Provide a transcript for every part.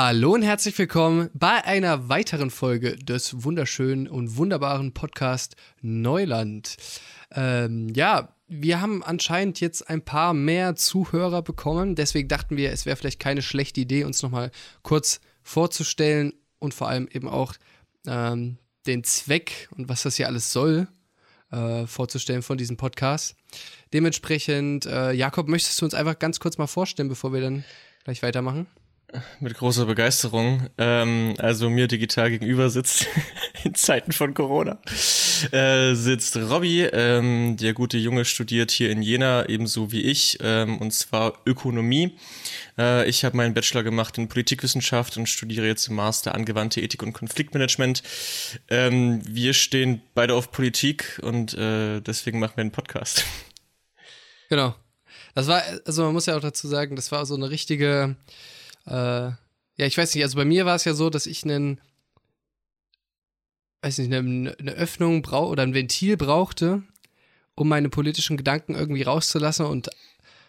Hallo und herzlich willkommen bei einer weiteren Folge des wunderschönen und wunderbaren Podcast Neuland. Ähm, ja, wir haben anscheinend jetzt ein paar mehr Zuhörer bekommen. Deswegen dachten wir, es wäre vielleicht keine schlechte Idee, uns nochmal kurz vorzustellen und vor allem eben auch ähm, den Zweck und was das hier alles soll äh, vorzustellen von diesem Podcast. Dementsprechend, äh, Jakob, möchtest du uns einfach ganz kurz mal vorstellen, bevor wir dann gleich weitermachen? Mit großer Begeisterung. Ähm, also mir digital gegenüber sitzt in Zeiten von Corona äh, sitzt Robby. Ähm, der gute Junge studiert hier in Jena ebenso wie ich ähm, und zwar Ökonomie. Äh, ich habe meinen Bachelor gemacht in Politikwissenschaft und studiere jetzt im Master angewandte Ethik und Konfliktmanagement. Ähm, wir stehen beide auf Politik und äh, deswegen machen wir einen Podcast. Genau. Das war, also man muss ja auch dazu sagen, das war so eine richtige äh, ja, ich weiß nicht, also bei mir war es ja so, dass ich einen, weiß nicht, eine, eine Öffnung brauche oder ein Ventil brauchte, um meine politischen Gedanken irgendwie rauszulassen und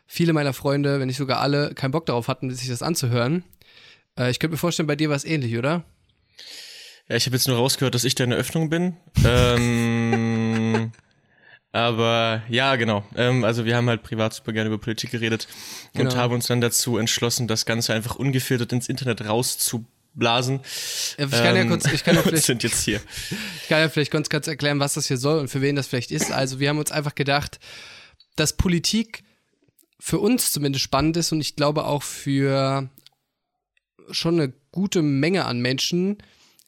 viele meiner Freunde, wenn nicht sogar alle, keinen Bock darauf hatten, sich das anzuhören. Äh, ich könnte mir vorstellen, bei dir war es ähnlich, oder? Ja, ich habe jetzt nur rausgehört, dass ich deine Öffnung bin. ähm, Aber ja, genau. Ähm, also wir haben halt privat super gerne über Politik geredet genau. und haben uns dann dazu entschlossen, das Ganze einfach ungefiltert ins Internet rauszublasen. Ja, ich kann ja ähm, kurz, ich kann ja vielleicht, sind jetzt hier. Ich kann ja vielleicht ganz kurz erklären, was das hier soll und für wen das vielleicht ist. Also wir haben uns einfach gedacht, dass Politik für uns zumindest spannend ist und ich glaube auch für schon eine gute Menge an Menschen,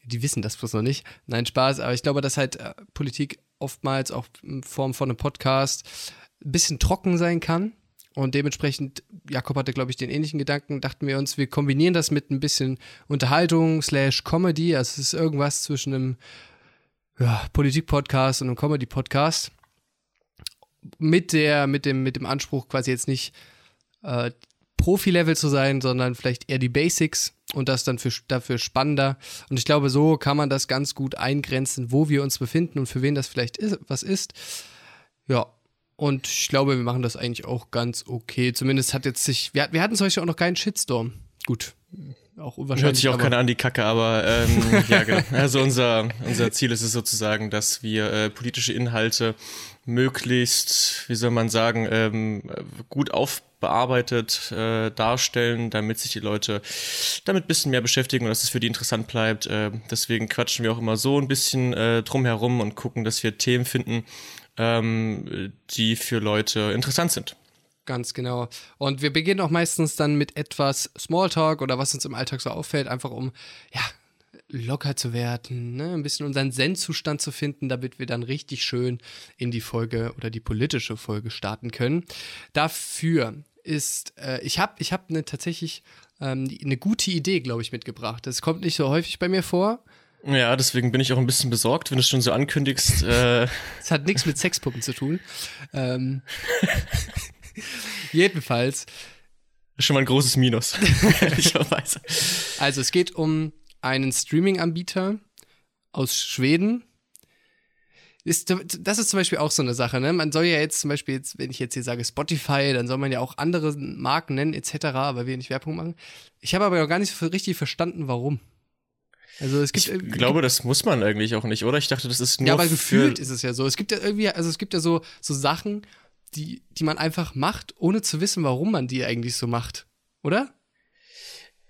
die wissen das bloß noch nicht. Nein, Spaß, aber ich glaube, dass halt äh, Politik oftmals auch in Form von einem Podcast ein bisschen trocken sein kann. Und dementsprechend, Jakob hatte, glaube ich, den ähnlichen Gedanken, dachten wir uns, wir kombinieren das mit ein bisschen Unterhaltung slash Comedy. Also es ist irgendwas zwischen einem ja, Politik-Podcast und einem Comedy-Podcast. Mit mit dem, mit dem Anspruch, quasi jetzt nicht äh, Profi-Level zu sein, sondern vielleicht eher die Basics und das dann für, dafür spannender. Und ich glaube, so kann man das ganz gut eingrenzen, wo wir uns befinden und für wen das vielleicht ist, was ist. Ja. Und ich glaube, wir machen das eigentlich auch ganz okay. Zumindest hat jetzt sich, wir, wir hatten zum Beispiel auch noch keinen Shitstorm. Gut, auch unwahrscheinlich. Hört sich auch keiner an die Kacke, aber ähm, ja, genau. Also unser, unser Ziel ist es sozusagen, dass wir äh, politische Inhalte möglichst, wie soll man sagen, ähm, gut aufbauen bearbeitet äh, darstellen, damit sich die Leute damit ein bisschen mehr beschäftigen und dass es für die interessant bleibt. Äh, deswegen quatschen wir auch immer so ein bisschen äh, drumherum und gucken, dass wir Themen finden, ähm, die für Leute interessant sind. Ganz genau. Und wir beginnen auch meistens dann mit etwas Smalltalk oder was uns im Alltag so auffällt, einfach um ja, locker zu werden, ne? ein bisschen unseren Zen-Zustand zu finden, damit wir dann richtig schön in die Folge oder die politische Folge starten können. Dafür ist, äh, ich habe ich hab ne, tatsächlich ähm, eine gute Idee, glaube ich, mitgebracht. Das kommt nicht so häufig bei mir vor. Ja, deswegen bin ich auch ein bisschen besorgt, wenn du es schon so ankündigst. Äh. Es hat nichts mit Sexpuppen zu tun. Ähm, jedenfalls. Schon mal ein großes Minus, ehrlicherweise. Also es geht um einen Streaming-Anbieter aus Schweden, ist, das ist zum Beispiel auch so eine Sache, ne? Man soll ja jetzt zum Beispiel, jetzt, wenn ich jetzt hier sage Spotify, dann soll man ja auch andere Marken nennen, etc., weil wir nicht Werbung machen. Ich habe aber noch gar nicht so richtig verstanden, warum. Also es gibt ich glaube, das muss man eigentlich auch nicht, oder? Ich dachte, das ist nur. Ja, aber gefühlt ist es ja so. Es gibt ja irgendwie, also es gibt ja so, so Sachen, die, die man einfach macht, ohne zu wissen, warum man die eigentlich so macht. Oder?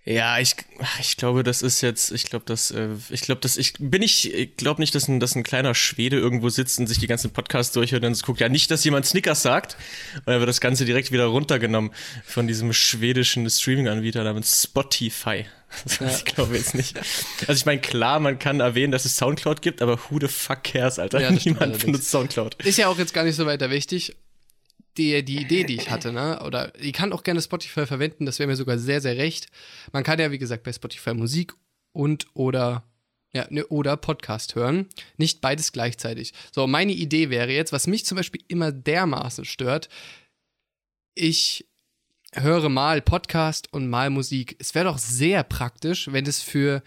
Ja, ich, ich glaube, das ist jetzt, ich glaube, das, äh, ich glaube, dass ich bin ich, ich glaube nicht, dass ein, dass ein kleiner Schwede irgendwo sitzt und sich die ganzen Podcasts durchhört und guckt. Ja, nicht, dass jemand Snickers sagt, und dann wird das Ganze direkt wieder runtergenommen von diesem schwedischen Streaming-Anbieter namens Spotify. Ja. Ich glaube jetzt nicht. Also ich meine, klar, man kann erwähnen, dass es Soundcloud gibt, aber who the fuck cares, Alter? Ja, Niemand benutzt Soundcloud. Ist ja auch jetzt gar nicht so weiter wichtig die, die Idee, die ich hatte, ne? Oder ihr kann auch gerne Spotify verwenden, das wäre mir sogar sehr, sehr recht. Man kann ja, wie gesagt, bei Spotify Musik und oder ja, ne, oder Podcast hören. Nicht beides gleichzeitig. So, meine Idee wäre jetzt, was mich zum Beispiel immer dermaßen stört, ich höre mal Podcast und mal Musik. Es wäre doch sehr praktisch, wenn es für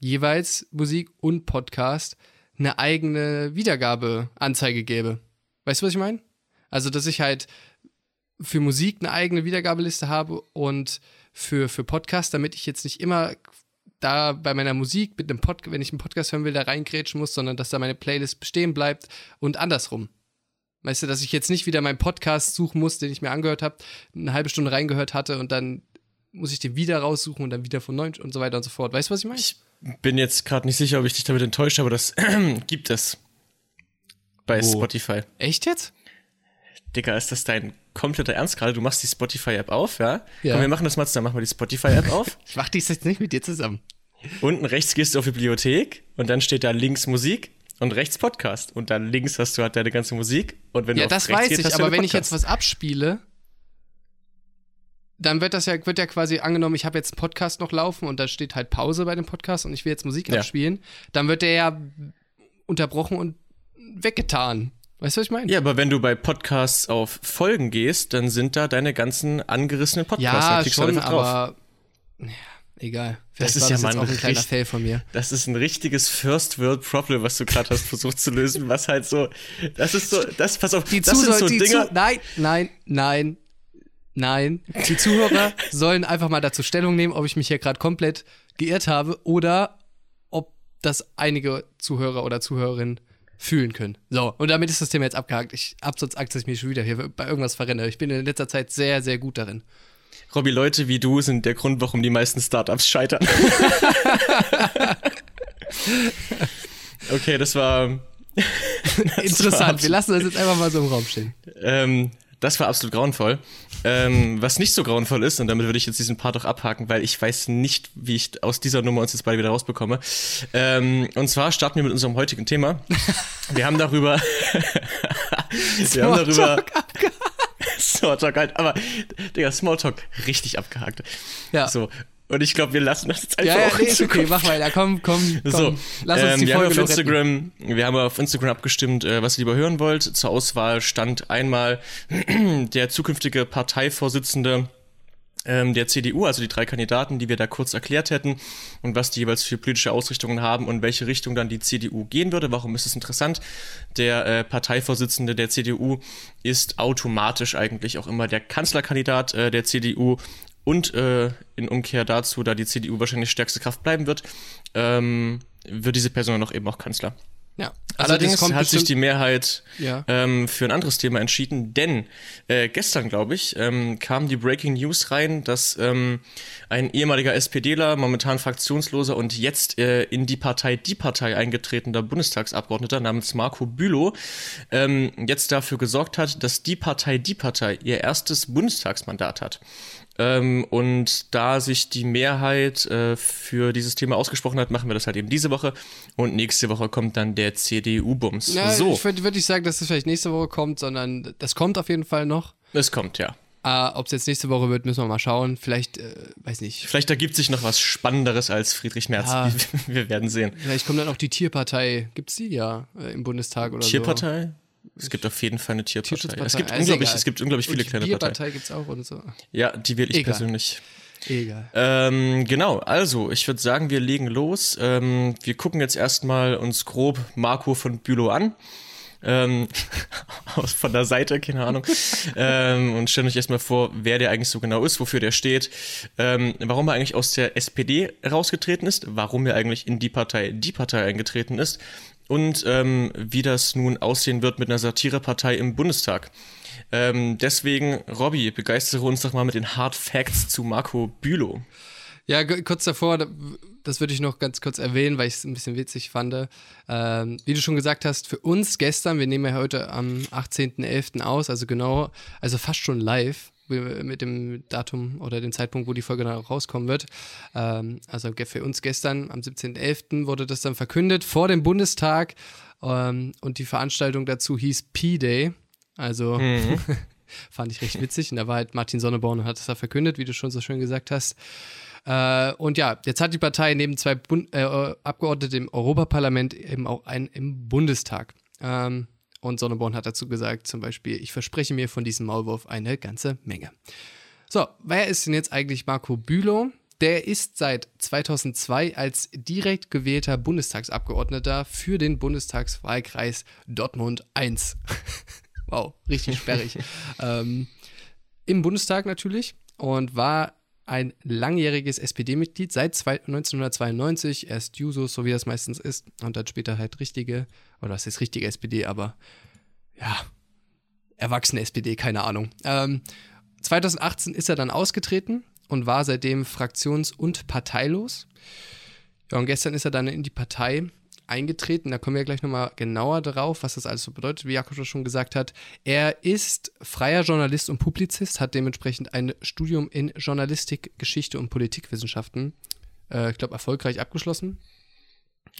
jeweils Musik und Podcast eine eigene Wiedergabeanzeige gäbe. Weißt du, was ich meine? Also, dass ich halt für Musik eine eigene Wiedergabeliste habe und für, für Podcast, damit ich jetzt nicht immer da bei meiner Musik, mit einem Pod wenn ich einen Podcast hören will, da reingrätschen muss, sondern dass da meine Playlist bestehen bleibt und andersrum. Weißt du, dass ich jetzt nicht wieder meinen Podcast suchen muss, den ich mir angehört habe, eine halbe Stunde reingehört hatte und dann muss ich den wieder raussuchen und dann wieder von neu und so weiter und so fort. Weißt du, was ich meine? Ich bin jetzt gerade nicht sicher, ob ich dich damit enttäuscht habe, das gibt es bei Wo? Spotify. Echt jetzt? Digga, ist das dein kompletter Ernst gerade? Du machst die Spotify-App auf, ja? ja? Komm, wir machen das mal zusammen. Machen wir die Spotify-App auf. ich mach die jetzt nicht mit dir zusammen. Unten rechts gehst du auf Bibliothek und dann steht da links Musik und rechts Podcast. Und dann links hast du halt deine ganze Musik. Und wenn ja, du auf das rechts weiß gehst, ich, aber wenn ich jetzt was abspiele, dann wird das ja, wird ja quasi angenommen, ich habe jetzt einen Podcast noch laufen und da steht halt Pause bei dem Podcast und ich will jetzt Musik ja. abspielen, dann wird der ja unterbrochen und weggetan. Weißt du, was ich meine? Ja, aber wenn du bei Podcasts auf Folgen gehst, dann sind da deine ganzen angerissenen Podcasts. Ja, schon, aber ja, egal. Vielleicht das ist ja mal ein, ein kleiner Fail von mir. Das ist ein richtiges First World Problem, was du gerade hast versucht zu lösen, was halt so, das ist so, das pass auf, die das sind so Dinger. nein, nein, nein, nein. Die Zuhörer sollen einfach mal dazu Stellung nehmen, ob ich mich hier gerade komplett geirrt habe oder ob das einige Zuhörer oder Zuhörerinnen fühlen können. So, und damit ist das Thema jetzt abgehakt. Ich hab sonst Angst, dass ich mich schon wieder hier bei irgendwas verrenne. Ich bin in letzter Zeit sehr, sehr gut darin. Robby, Leute wie du sind der Grund, warum die meisten Startups scheitern. okay, das war. Das Interessant, war wir lassen das jetzt einfach mal so im Raum stehen. Ähm, das war absolut grauenvoll. Ähm, was nicht so grauenvoll ist, und damit würde ich jetzt diesen Part auch abhaken, weil ich weiß nicht, wie ich aus dieser Nummer uns jetzt beide wieder rausbekomme. Ähm, und zwar starten wir mit unserem heutigen Thema. Wir haben darüber. wir haben darüber. Smalltalk halt, aber, Digga, Smalltalk richtig abgehakt. Ja. So, und ich glaube, wir lassen das jetzt einfach ja, ja, auch nee, ist okay, mach weiter. Komm, komm, komm. So, lass uns ähm, die wir Folge haben auf Instagram, Wir haben auf Instagram abgestimmt, äh, was ihr lieber hören wollt. Zur Auswahl stand einmal der zukünftige Parteivorsitzende ähm, der CDU, also die drei Kandidaten, die wir da kurz erklärt hätten und was die jeweils für politische Ausrichtungen haben und welche Richtung dann die CDU gehen würde. Warum ist es interessant? Der äh, Parteivorsitzende der CDU ist automatisch eigentlich auch immer der Kanzlerkandidat äh, der CDU und äh, in Umkehr dazu, da die CDU wahrscheinlich stärkste Kraft bleiben wird, ähm, wird diese Person noch eben auch Kanzler. Ja. Also Allerdings hat sich die Mehrheit ja. ähm, für ein anderes Thema entschieden, denn äh, gestern, glaube ich, ähm, kam die Breaking News rein, dass ähm, ein ehemaliger SPDler, momentan fraktionsloser und jetzt äh, in die Partei Die Partei eingetretener Bundestagsabgeordneter namens Marco Bülow ähm, jetzt dafür gesorgt hat, dass die Partei Die Partei ihr erstes Bundestagsmandat hat. Ähm, und da sich die Mehrheit äh, für dieses Thema ausgesprochen hat, machen wir das halt eben diese Woche. Und nächste Woche kommt dann der CDU-Bums. Ja, so. Ich würde würd nicht sagen, dass das vielleicht nächste Woche kommt, sondern das kommt auf jeden Fall noch. Es kommt, ja. Uh, Ob es jetzt nächste Woche wird, müssen wir mal schauen. Vielleicht, äh, weiß nicht. Vielleicht ergibt sich noch was Spannenderes als Friedrich Merz. Ja. Wir werden sehen. Vielleicht kommt dann auch die Tierpartei. Gibt es die ja äh, im Bundestag oder Tierpartei? so? Tierpartei? Es gibt auf jeden Fall eine Tierpartei. Es gibt, also unglaublich, es gibt unglaublich viele kleine Parteien. Tierpartei gibt es auch und so. Ja, die wähle ich Egal. persönlich. Egal. Ähm, genau, also ich würde sagen, wir legen los. Ähm, wir gucken jetzt erstmal uns grob Marco von Bülow an. Ähm, aus, von der Seite, keine Ahnung. ähm, und stellen euch erstmal vor, wer der eigentlich so genau ist, wofür der steht, ähm, warum er eigentlich aus der SPD rausgetreten ist, warum er eigentlich in die Partei, die Partei eingetreten ist und ähm, wie das nun aussehen wird mit einer Satirepartei im Bundestag. Ähm, deswegen, Robby, begeistere uns doch mal mit den Hard Facts zu Marco Bülow. Ja, kurz davor, das würde ich noch ganz kurz erwähnen, weil ich es ein bisschen witzig fand. Ähm, wie du schon gesagt hast, für uns gestern, wir nehmen ja heute am 18.11. aus, also genau, also fast schon live mit dem Datum oder dem Zeitpunkt, wo die Folge dann auch rauskommen wird. Ähm, also für uns gestern am 17.11. wurde das dann verkündet vor dem Bundestag ähm, und die Veranstaltung dazu hieß P-Day. Also mhm. fand ich recht witzig und da war halt Martin Sonneborn und hat das da verkündet, wie du schon so schön gesagt hast. Äh, und ja, jetzt hat die Partei neben zwei Bund äh, Abgeordnete im Europaparlament eben auch einen im Bundestag. Ähm, und Sonneborn hat dazu gesagt, zum Beispiel, ich verspreche mir von diesem Maulwurf eine ganze Menge. So, wer ist denn jetzt eigentlich Marco Bülow? Der ist seit 2002 als direkt gewählter Bundestagsabgeordneter für den Bundestagswahlkreis Dortmund 1. wow, richtig sperrig. ähm, Im Bundestag natürlich und war ein langjähriges SPD-Mitglied seit 1992, erst Jusos, so wie das meistens ist, und dann später halt richtige, oder was ist richtige SPD, aber ja, erwachsene SPD, keine Ahnung. Ähm, 2018 ist er dann ausgetreten und war seitdem fraktions- und parteilos. Ja, und gestern ist er dann in die Partei eingetreten. Da kommen wir gleich nochmal genauer drauf, was das alles so bedeutet, wie Jakob schon gesagt hat. Er ist freier Journalist und Publizist, hat dementsprechend ein Studium in Journalistik, Geschichte und Politikwissenschaften, äh, ich glaube, erfolgreich abgeschlossen.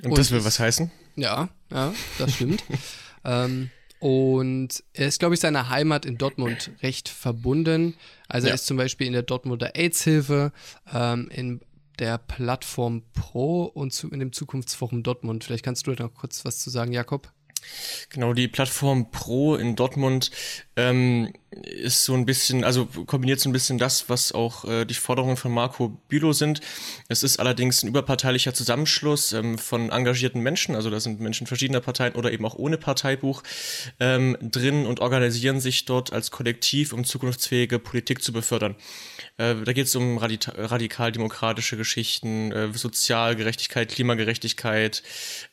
Und, und das will was heißen? Ja, ja, das stimmt. ähm, und er ist, glaube ich, seiner Heimat in Dortmund recht verbunden. Also ja. er ist zum Beispiel in der Dortmunder AIDS-Hilfe, ähm, in der Plattform Pro und zu, in dem Zukunftsforum Dortmund. Vielleicht kannst du da noch kurz was zu sagen, Jakob? Genau, die Plattform Pro in Dortmund ähm, ist so ein bisschen, also kombiniert so ein bisschen das, was auch äh, die Forderungen von Marco Bülow sind. Es ist allerdings ein überparteilicher Zusammenschluss ähm, von engagierten Menschen, also da sind Menschen verschiedener Parteien oder eben auch ohne Parteibuch ähm, drin und organisieren sich dort als Kollektiv, um zukunftsfähige Politik zu befördern. Äh, da geht es um radikal-demokratische Geschichten, äh, Sozialgerechtigkeit, Klimagerechtigkeit,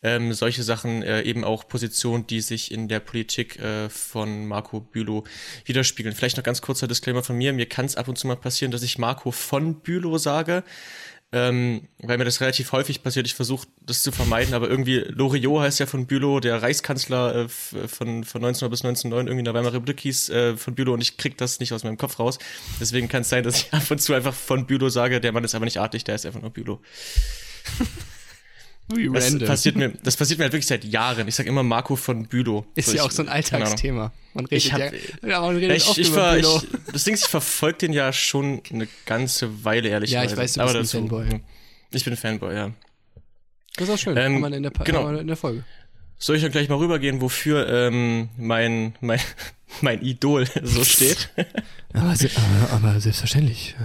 ähm, solche Sachen, äh, eben auch Positionen, die sich in der Politik äh, von Marco Bülow widerspiegeln widerspiegeln. Vielleicht noch ganz kurzer Disclaimer von mir. Mir kann es ab und zu mal passieren, dass ich Marco von Bülow sage. Ähm, weil mir das relativ häufig passiert. Ich versuche das zu vermeiden, aber irgendwie Loriot heißt ja von Bülow, der Reichskanzler äh, von, von 1900 bis 1909 irgendwie in der Weimarer Republik hieß äh, von Bülow und ich krieg das nicht aus meinem Kopf raus. Deswegen kann es sein, dass ich ab und zu einfach von Bülow sage, der Mann ist aber nicht artig, der ist einfach nur Bülow. Das passiert, mir, das passiert mir halt wirklich seit Jahren. Ich sage immer Marco von Bülow. Ist ja auch so ein Alltagsthema. Man redet ich hab, ja, man redet ich, oft ich über Bülow. Ich, das Ding ist, ich verfolge den ja schon eine ganze Weile, ehrlich gesagt. Ja, ich weiß, du bist ein dazu, Fanboy. Ich bin ein Fanboy, ja. Das ist auch schön, ähm, man in der, genau. in der Folge. Soll ich dann gleich mal rübergehen, wofür ähm, mein, mein, mein Idol so steht? aber, aber selbstverständlich.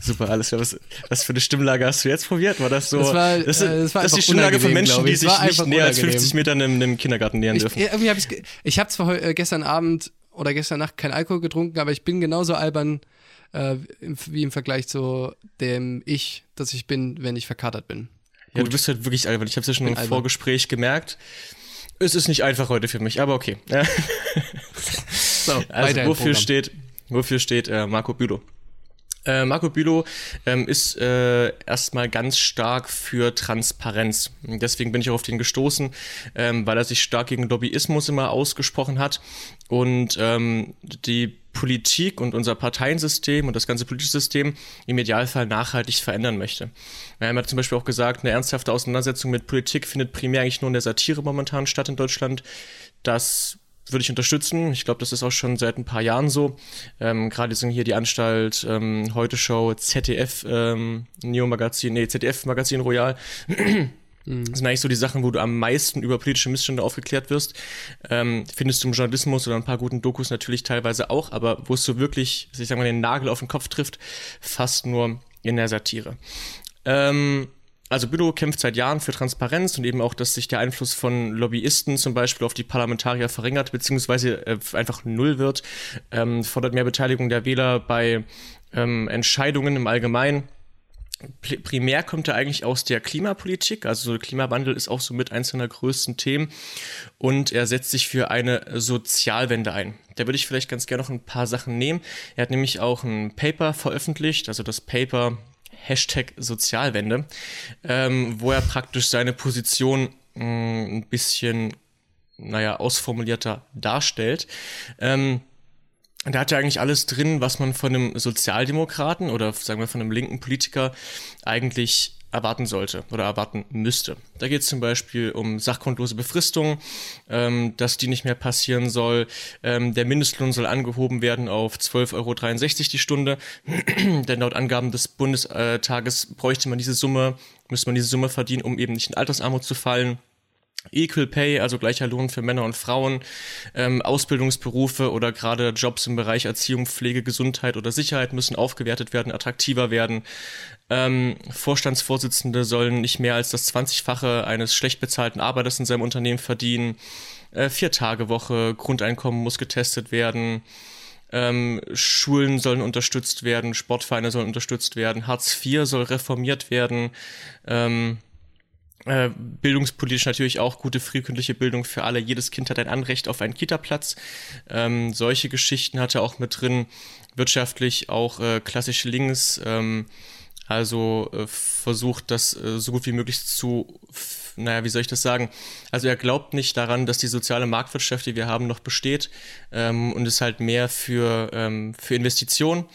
Super, alles klar. Was, was für eine Stimmlage hast du jetzt probiert? War das so? Das, war, das, äh, das, war das ist die Stimmlage von Menschen, die sich nicht näher als 50 Meter in einem Kindergarten nähern dürfen. Ich, irgendwie hab ich ich habe zwar äh, gestern Abend oder gestern Nacht kein Alkohol getrunken, aber ich bin genauso albern äh, wie im Vergleich zu dem Ich, das ich bin, wenn ich verkatert bin. Ja, Gut. du bist halt wirklich albern. Ich habe es ja schon im albern. Vorgespräch gemerkt. Es ist nicht einfach heute für mich, aber okay. so, also wofür steht, wofür steht äh, Marco Bülow? Äh, Marco Bülow ähm, ist äh, erstmal ganz stark für Transparenz. Deswegen bin ich auch auf den gestoßen, ähm, weil er sich stark gegen Lobbyismus immer ausgesprochen hat und ähm, die Politik und unser Parteiensystem und das ganze politische System im Idealfall nachhaltig verändern möchte. Haben ja zum Beispiel auch gesagt, eine ernsthafte Auseinandersetzung mit Politik findet primär eigentlich nur in der Satire momentan statt in Deutschland. Das würde ich unterstützen. Ich glaube, das ist auch schon seit ein paar Jahren so. Ähm, Gerade sind hier die Anstalt ähm, Heute Show, ZDF ähm, Neo Magazin, nee, ZDF Magazin Royal. Das sind eigentlich so die Sachen, wo du am meisten über politische Missstände aufgeklärt wirst. Ähm, findest du im Journalismus oder ein paar guten Dokus natürlich teilweise auch, aber wo es so wirklich, ich sag mal, den Nagel auf den Kopf trifft, fast nur in der Satire. Ähm, also Bülow kämpft seit Jahren für Transparenz und eben auch, dass sich der Einfluss von Lobbyisten zum Beispiel auf die Parlamentarier verringert, beziehungsweise äh, einfach null wird, ähm, fordert mehr Beteiligung der Wähler bei ähm, Entscheidungen im Allgemeinen. Primär kommt er eigentlich aus der Klimapolitik, also Klimawandel ist auch so mit eins seiner größten Themen und er setzt sich für eine Sozialwende ein. Da würde ich vielleicht ganz gerne noch ein paar Sachen nehmen. Er hat nämlich auch ein Paper veröffentlicht, also das Paper Hashtag Sozialwende, ähm, wo er praktisch seine Position mh, mm, ein bisschen, naja, ausformulierter darstellt. Ähm, da hat er eigentlich alles drin, was man von einem Sozialdemokraten oder sagen wir von einem linken Politiker eigentlich erwarten sollte oder erwarten müsste. Da geht es zum Beispiel um sachgrundlose Befristung, ähm, dass die nicht mehr passieren soll. Ähm, der Mindestlohn soll angehoben werden auf 12,63 Euro die Stunde, denn laut Angaben des Bundestages bräuchte man diese Summe, müsste man diese Summe verdienen, um eben nicht in Altersarmut zu fallen. Equal Pay, also gleicher Lohn für Männer und Frauen, ähm, Ausbildungsberufe oder gerade Jobs im Bereich Erziehung, Pflege, Gesundheit oder Sicherheit müssen aufgewertet werden, attraktiver werden. Ähm, Vorstandsvorsitzende sollen nicht mehr als das 20-fache eines schlecht bezahlten Arbeiters in seinem Unternehmen verdienen. Äh, Vier-Tage-Woche, Grundeinkommen muss getestet werden. Ähm, Schulen sollen unterstützt werden, Sportvereine sollen unterstützt werden, Hartz IV soll reformiert werden. Ähm, äh, bildungspolitisch natürlich auch gute frühkindliche Bildung für alle. Jedes Kind hat ein Anrecht auf einen Kita-Platz. Ähm, solche Geschichten hat er auch mit drin. Wirtschaftlich auch äh, klassisch links. Ähm, also äh, versucht das äh, so gut wie möglich zu, naja, wie soll ich das sagen? Also er glaubt nicht daran, dass die soziale Marktwirtschaft, die wir haben, noch besteht ähm, und ist halt mehr für, ähm, für Investitionen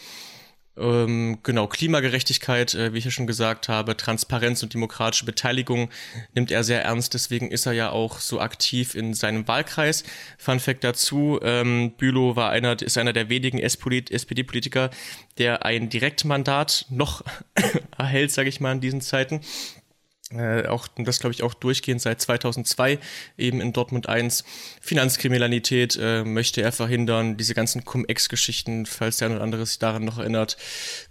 ähm, genau, Klimagerechtigkeit, äh, wie ich ja schon gesagt habe, Transparenz und demokratische Beteiligung nimmt er sehr ernst. Deswegen ist er ja auch so aktiv in seinem Wahlkreis. Fun Fact dazu, ähm, Bülow war einer, ist einer der wenigen SPD-Politiker, der ein Direktmandat noch erhält, sage ich mal, in diesen Zeiten äh, auch das glaube ich auch durchgehend seit 2002 eben in Dortmund 1 Finanzkriminalität äh, möchte er verhindern. Diese ganzen Cum-Ex-Geschichten falls der eine oder andere sich daran noch erinnert.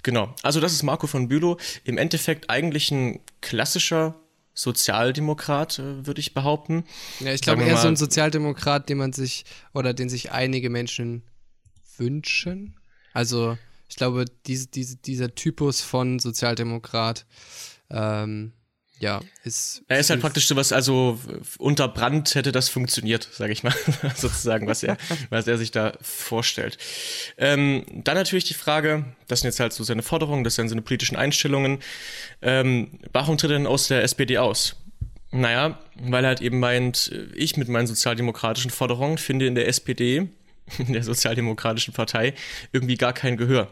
Genau. Also das ist Marco von Bülow. Im Endeffekt eigentlich ein klassischer Sozialdemokrat äh, würde ich behaupten. Ja ich glaube eher so ein Sozialdemokrat den man sich oder den sich einige Menschen wünschen. Also ich glaube diese, diese, dieser Typus von Sozialdemokrat ähm, ja, ist. Er ist halt praktisch sowas, also unter Brand hätte das funktioniert, sage ich mal, sozusagen, was er, was er sich da vorstellt. Ähm, dann natürlich die Frage, das sind jetzt halt so seine Forderungen, das sind seine politischen Einstellungen. Ähm, warum tritt er denn aus der SPD aus? Naja, weil er halt eben meint, ich mit meinen sozialdemokratischen Forderungen finde in der SPD, in der sozialdemokratischen Partei, irgendwie gar kein Gehör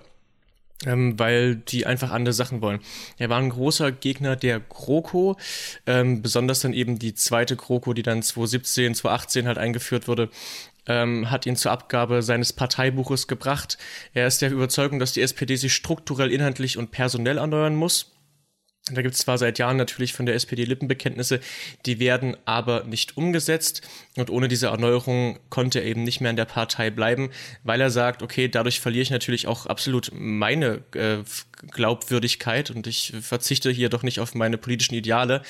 ähm, weil die einfach andere Sachen wollen. Er war ein großer Gegner der GroKo, ähm, besonders dann eben die zweite GroKo, die dann 2017, 2018 halt eingeführt wurde, ähm, hat ihn zur Abgabe seines Parteibuches gebracht. Er ist der Überzeugung, dass die SPD sich strukturell, inhaltlich und personell erneuern muss. Da gibt es zwar seit Jahren natürlich von der SPD Lippenbekenntnisse, die werden aber nicht umgesetzt. Und ohne diese Erneuerung konnte er eben nicht mehr in der Partei bleiben, weil er sagt, okay, dadurch verliere ich natürlich auch absolut meine äh, Glaubwürdigkeit und ich verzichte hier doch nicht auf meine politischen Ideale,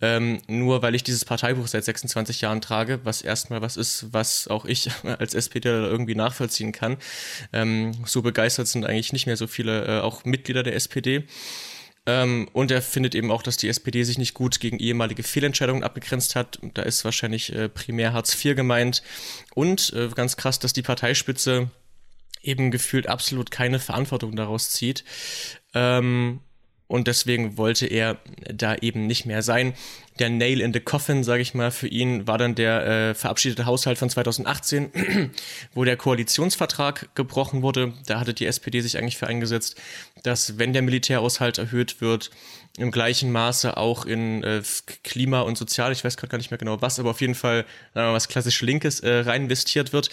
ähm, nur weil ich dieses Parteibuch seit 26 Jahren trage, was erstmal was ist, was auch ich als SPD irgendwie nachvollziehen kann. Ähm, so begeistert sind eigentlich nicht mehr so viele, äh, auch Mitglieder der SPD. Ähm, und er findet eben auch, dass die SPD sich nicht gut gegen ehemalige Fehlentscheidungen abgegrenzt hat. Da ist wahrscheinlich äh, primär Hartz IV gemeint. Und äh, ganz krass, dass die Parteispitze eben gefühlt absolut keine Verantwortung daraus zieht. Ähm, und deswegen wollte er da eben nicht mehr sein. Der Nail in the Coffin, sage ich mal, für ihn war dann der äh, verabschiedete Haushalt von 2018, wo der Koalitionsvertrag gebrochen wurde. Da hatte die SPD sich eigentlich für eingesetzt, dass wenn der Militärhaushalt erhöht wird, im gleichen Maße auch in äh, Klima und Sozial, ich weiß gerade gar nicht mehr genau was, aber auf jeden Fall äh, was klassisch Linkes äh, rein investiert wird.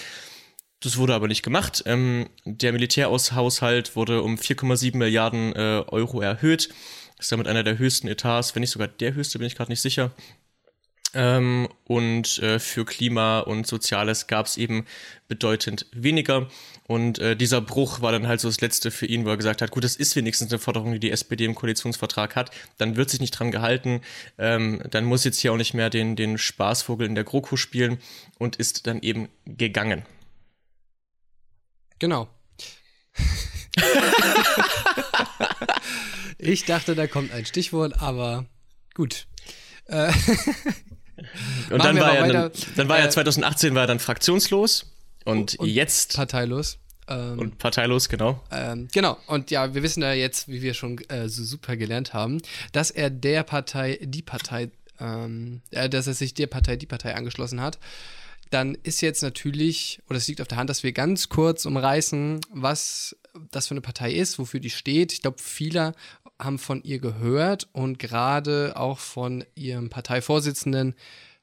Das wurde aber nicht gemacht. Ähm, der Militärhaushalt wurde um 4,7 Milliarden äh, Euro erhöht. Ist damit einer der höchsten Etats, wenn nicht sogar der höchste, bin ich gerade nicht sicher. Ähm, und äh, für Klima und Soziales gab es eben bedeutend weniger. Und äh, dieser Bruch war dann halt so das Letzte für ihn, wo er gesagt hat, gut, das ist wenigstens eine Forderung, die die SPD im Koalitionsvertrag hat. Dann wird sich nicht dran gehalten. Ähm, dann muss jetzt hier auch nicht mehr den, den Spaßvogel in der GroKo spielen und ist dann eben gegangen. Genau. ich dachte, da kommt ein Stichwort, aber gut. Äh, und dann war, er, dann, dann war er 2018 war er dann fraktionslos und, und jetzt parteilos. Ähm, und parteilos, genau. Ähm, genau, und ja, wir wissen ja jetzt, wie wir schon äh, so super gelernt haben, dass er der Partei, die Partei, ähm, äh, dass er sich der Partei, die Partei angeschlossen hat dann ist jetzt natürlich, oder es liegt auf der Hand, dass wir ganz kurz umreißen, was das für eine Partei ist, wofür die steht. Ich glaube, viele haben von ihr gehört und gerade auch von ihrem Parteivorsitzenden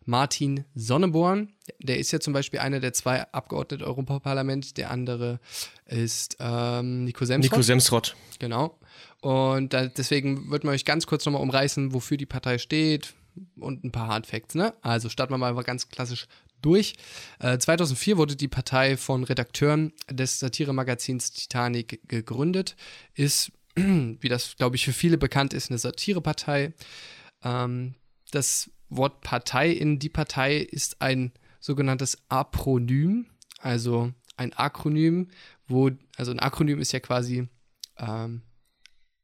Martin Sonneborn. Der ist ja zum Beispiel einer der zwei Abgeordneten Europaparlament. Der andere ist ähm, Nico Semsrott. Nico Semsrott. Genau. Und da, deswegen wird man euch ganz kurz nochmal umreißen, wofür die Partei steht und ein paar Hardfacts. Ne? Also starten wir mal ganz klassisch durch. Äh, 2004 wurde die Partei von Redakteuren des Satiremagazins Titanic gegründet. Ist, wie das, glaube ich, für viele bekannt ist, eine Satirepartei. Ähm, das Wort Partei in die Partei ist ein sogenanntes Apronym. Also ein Akronym, wo, also ein Akronym ist ja quasi, ähm,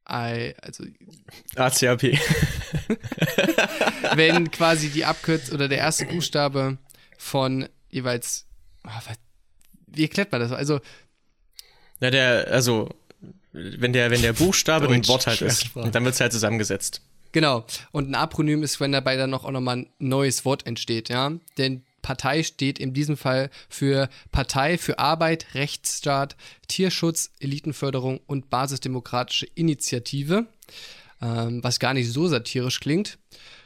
I, also ACAP. wenn quasi die Abkürzung oder der erste Buchstabe von jeweils, oh, wie erklärt man das? Also, na, der, also, wenn der, wenn der Buchstabe ein Wort halt ist, dann wird es halt zusammengesetzt. Genau. Und ein Apronym ist, wenn dabei dann noch auch nochmal ein neues Wort entsteht, ja. Denn Partei steht in diesem Fall für Partei für Arbeit, Rechtsstaat, Tierschutz, Elitenförderung und basisdemokratische Initiative, ähm, was gar nicht so satirisch klingt.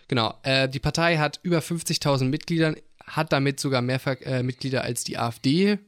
Genau, äh, die Partei hat über 50.000 Mitglieder, hat damit sogar mehr äh, Mitglieder als die AfD,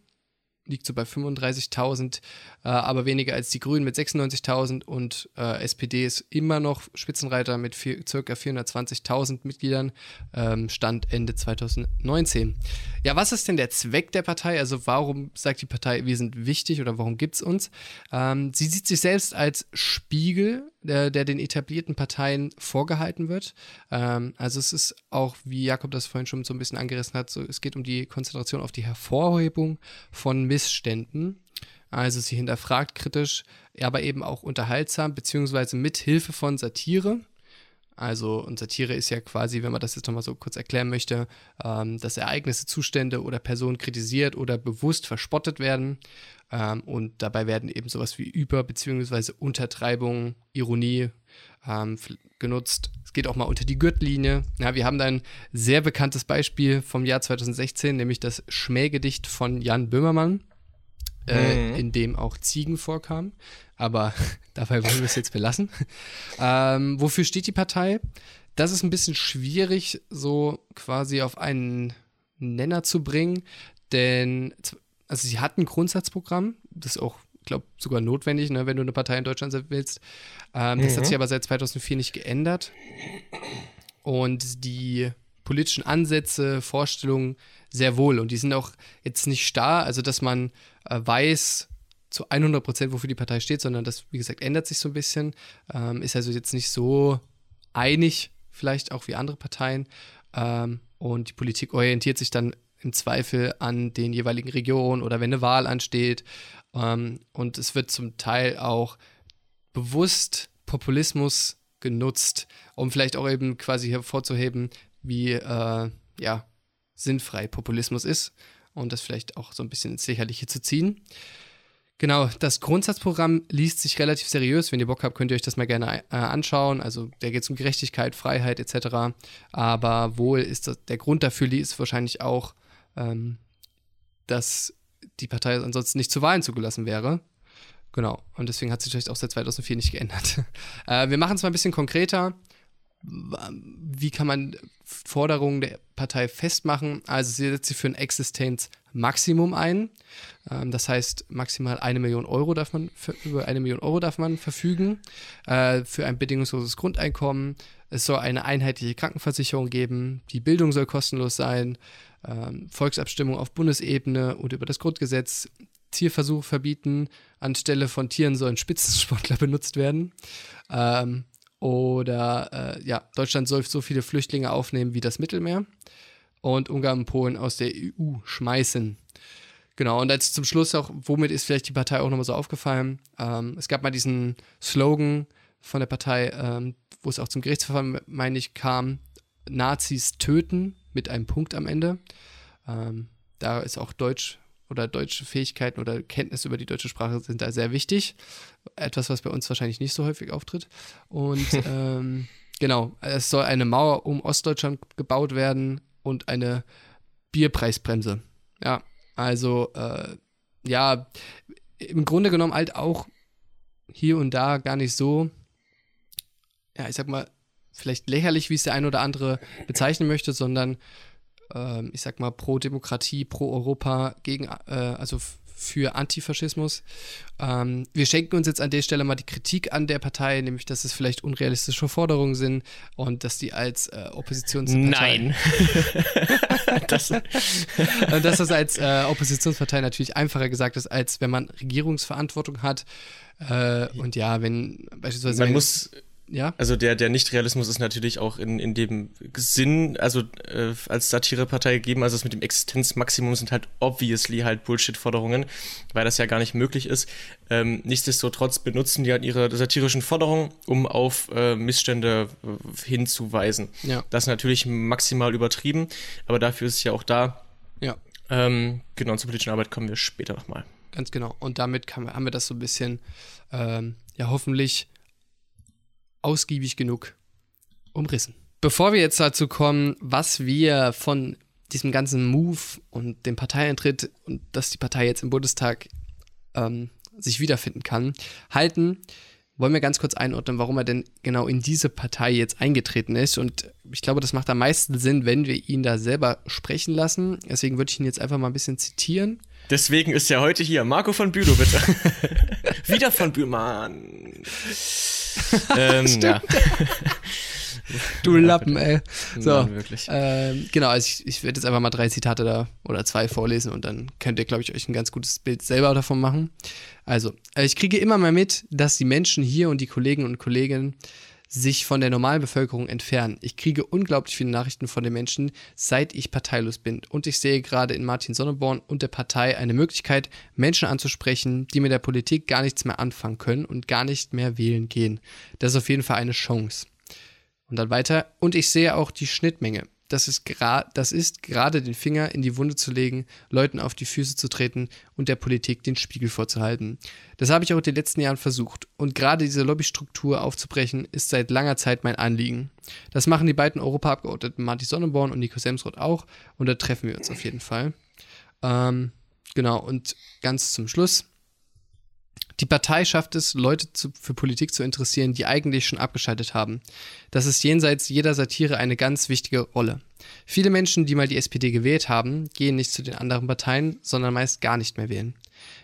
liegt so bei 35.000, äh, aber weniger als die Grünen mit 96.000 und äh, SPD ist immer noch Spitzenreiter mit vier, circa 420.000 Mitgliedern, ähm, Stand Ende 2019. Ja, was ist denn der Zweck der Partei? Also warum sagt die Partei, wir sind wichtig oder warum gibt es uns? Ähm, sie sieht sich selbst als Spiegel, der, der den etablierten Parteien vorgehalten wird. Ähm, also es ist auch, wie Jakob das vorhin schon so ein bisschen angerissen hat, so, es geht um die Konzentration auf die Hervorhebung von Missständen. Also sie hinterfragt kritisch, aber eben auch unterhaltsam, beziehungsweise mit Hilfe von Satire. Also, und Satire ist ja quasi, wenn man das jetzt nochmal so kurz erklären möchte, ähm, dass Ereignisse, Zustände oder Personen kritisiert oder bewusst verspottet werden. Ähm, und dabei werden eben sowas wie Über- bzw. Untertreibung, Ironie ähm, genutzt. Es geht auch mal unter die Gürtellinie. Ja, wir haben da ein sehr bekanntes Beispiel vom Jahr 2016, nämlich das Schmähgedicht von Jan Böhmermann äh, mhm. in dem auch Ziegen vorkamen. Aber dabei wollen wir es jetzt belassen. Ähm, wofür steht die Partei? Das ist ein bisschen schwierig, so quasi auf einen Nenner zu bringen, denn also sie hat ein Grundsatzprogramm, das ist auch, ich glaube, sogar notwendig, ne, wenn du eine Partei in Deutschland willst. Ähm, mhm. Das hat sich mhm. aber seit 2004 nicht geändert. Und die politischen Ansätze, Vorstellungen sehr wohl. Und die sind auch jetzt nicht starr, also dass man weiß zu 100 Prozent, wofür die Partei steht, sondern das, wie gesagt, ändert sich so ein bisschen. Ähm, ist also jetzt nicht so einig, vielleicht auch wie andere Parteien. Ähm, und die Politik orientiert sich dann im Zweifel an den jeweiligen Regionen oder wenn eine Wahl ansteht. Ähm, und es wird zum Teil auch bewusst Populismus genutzt, um vielleicht auch eben quasi hervorzuheben, wie äh, ja, sinnfrei Populismus ist und das vielleicht auch so ein bisschen ins Lächerliche zu ziehen. Genau, das Grundsatzprogramm liest sich relativ seriös. Wenn ihr Bock habt, könnt ihr euch das mal gerne äh, anschauen. Also, da geht es um Gerechtigkeit, Freiheit etc. Aber wohl ist das, der Grund dafür ist wahrscheinlich auch, ähm, dass die Partei ansonsten nicht zu Wahlen zugelassen wäre. Genau, und deswegen hat sich vielleicht auch seit 2004 nicht geändert. äh, wir machen es mal ein bisschen konkreter wie kann man Forderungen der Partei festmachen? Also sie setzt sich für ein Existenzmaximum ein. Ähm, das heißt, maximal eine Million Euro darf man, über eine Million Euro darf man verfügen äh, für ein bedingungsloses Grundeinkommen. Es soll eine einheitliche Krankenversicherung geben. Die Bildung soll kostenlos sein. Ähm, Volksabstimmung auf Bundesebene und über das Grundgesetz. Tierversuche verbieten. Anstelle von Tieren sollen Spitzensportler benutzt werden. Ähm, oder äh, ja, Deutschland soll so viele Flüchtlinge aufnehmen wie das Mittelmeer und Ungarn und Polen aus der EU schmeißen. Genau, und als zum Schluss auch, womit ist vielleicht die Partei auch nochmal so aufgefallen? Ähm, es gab mal diesen Slogan von der Partei, ähm, wo es auch zum Gerichtsverfahren, meine ich, kam, Nazis töten mit einem Punkt am Ende. Ähm, da ist auch Deutsch oder deutsche Fähigkeiten oder Kenntnisse über die deutsche Sprache sind da sehr wichtig. Etwas, was bei uns wahrscheinlich nicht so häufig auftritt. Und ähm, genau, es soll eine Mauer um Ostdeutschland gebaut werden und eine Bierpreisbremse. Ja, also äh, ja, im Grunde genommen halt auch hier und da gar nicht so, ja, ich sag mal, vielleicht lächerlich, wie es der ein oder andere bezeichnen möchte, sondern ähm, ich sag mal, pro Demokratie, pro Europa, gegen, äh, also für Antifaschismus. Ähm, wir schenken uns jetzt an der Stelle mal die Kritik an der Partei, nämlich, dass es vielleicht unrealistische Forderungen sind und dass die als äh, Oppositionspartei. Nein. das und dass das als äh, Oppositionspartei natürlich einfacher gesagt ist, als wenn man Regierungsverantwortung hat. Äh, und ja, wenn beispielsweise. Man muss ja. Also der, der Nicht-Realismus ist natürlich auch in, in dem Sinn, also äh, als Satirepartei gegeben, also das mit dem Existenzmaximum sind halt obviously halt Bullshit-Forderungen, weil das ja gar nicht möglich ist. Ähm, nichtsdestotrotz benutzen die halt ihre satirischen Forderungen, um auf äh, Missstände äh, hinzuweisen. Ja. Das ist natürlich maximal übertrieben, aber dafür ist es ja auch da. Ja. Ähm, genau, zur politischen Arbeit kommen wir später nochmal. Ganz genau. Und damit kann, haben wir das so ein bisschen, ähm, ja, hoffentlich ausgiebig genug umrissen. Bevor wir jetzt dazu kommen, was wir von diesem ganzen Move und dem Parteieintritt und dass die Partei jetzt im Bundestag ähm, sich wiederfinden kann, halten, wollen wir ganz kurz einordnen, warum er denn genau in diese Partei jetzt eingetreten ist. Und ich glaube, das macht am meisten Sinn, wenn wir ihn da selber sprechen lassen. Deswegen würde ich ihn jetzt einfach mal ein bisschen zitieren. Deswegen ist er heute hier. Marco von Bülow, bitte. Wieder von Bülow, Mann. ähm, ja. Du Lappen, ey. So, Nein, wirklich. Ähm, genau, also ich, ich werde jetzt einfach mal drei Zitate da oder zwei vorlesen und dann könnt ihr, glaube ich, euch ein ganz gutes Bild selber davon machen. Also, äh, ich kriege immer mal mit, dass die Menschen hier und die Kollegen und Kolleginnen sich von der normalen Bevölkerung entfernen. Ich kriege unglaublich viele Nachrichten von den Menschen, seit ich parteilos bin. Und ich sehe gerade in Martin Sonneborn und der Partei eine Möglichkeit, Menschen anzusprechen, die mit der Politik gar nichts mehr anfangen können und gar nicht mehr wählen gehen. Das ist auf jeden Fall eine Chance. Und dann weiter. Und ich sehe auch die Schnittmenge das ist, das ist gerade den Finger in die Wunde zu legen, Leuten auf die Füße zu treten und der Politik den Spiegel vorzuhalten. Das habe ich auch in den letzten Jahren versucht. Und gerade diese Lobbystruktur aufzubrechen, ist seit langer Zeit mein Anliegen. Das machen die beiden Europaabgeordneten Martin Sonnenborn und Nico Semsroth auch. Und da treffen wir uns auf jeden Fall. Ähm, genau, und ganz zum Schluss. Die Partei schafft es, Leute zu, für Politik zu interessieren, die eigentlich schon abgeschaltet haben. Das ist jenseits jeder Satire eine ganz wichtige Rolle. Viele Menschen, die mal die SPD gewählt haben, gehen nicht zu den anderen Parteien, sondern meist gar nicht mehr wählen.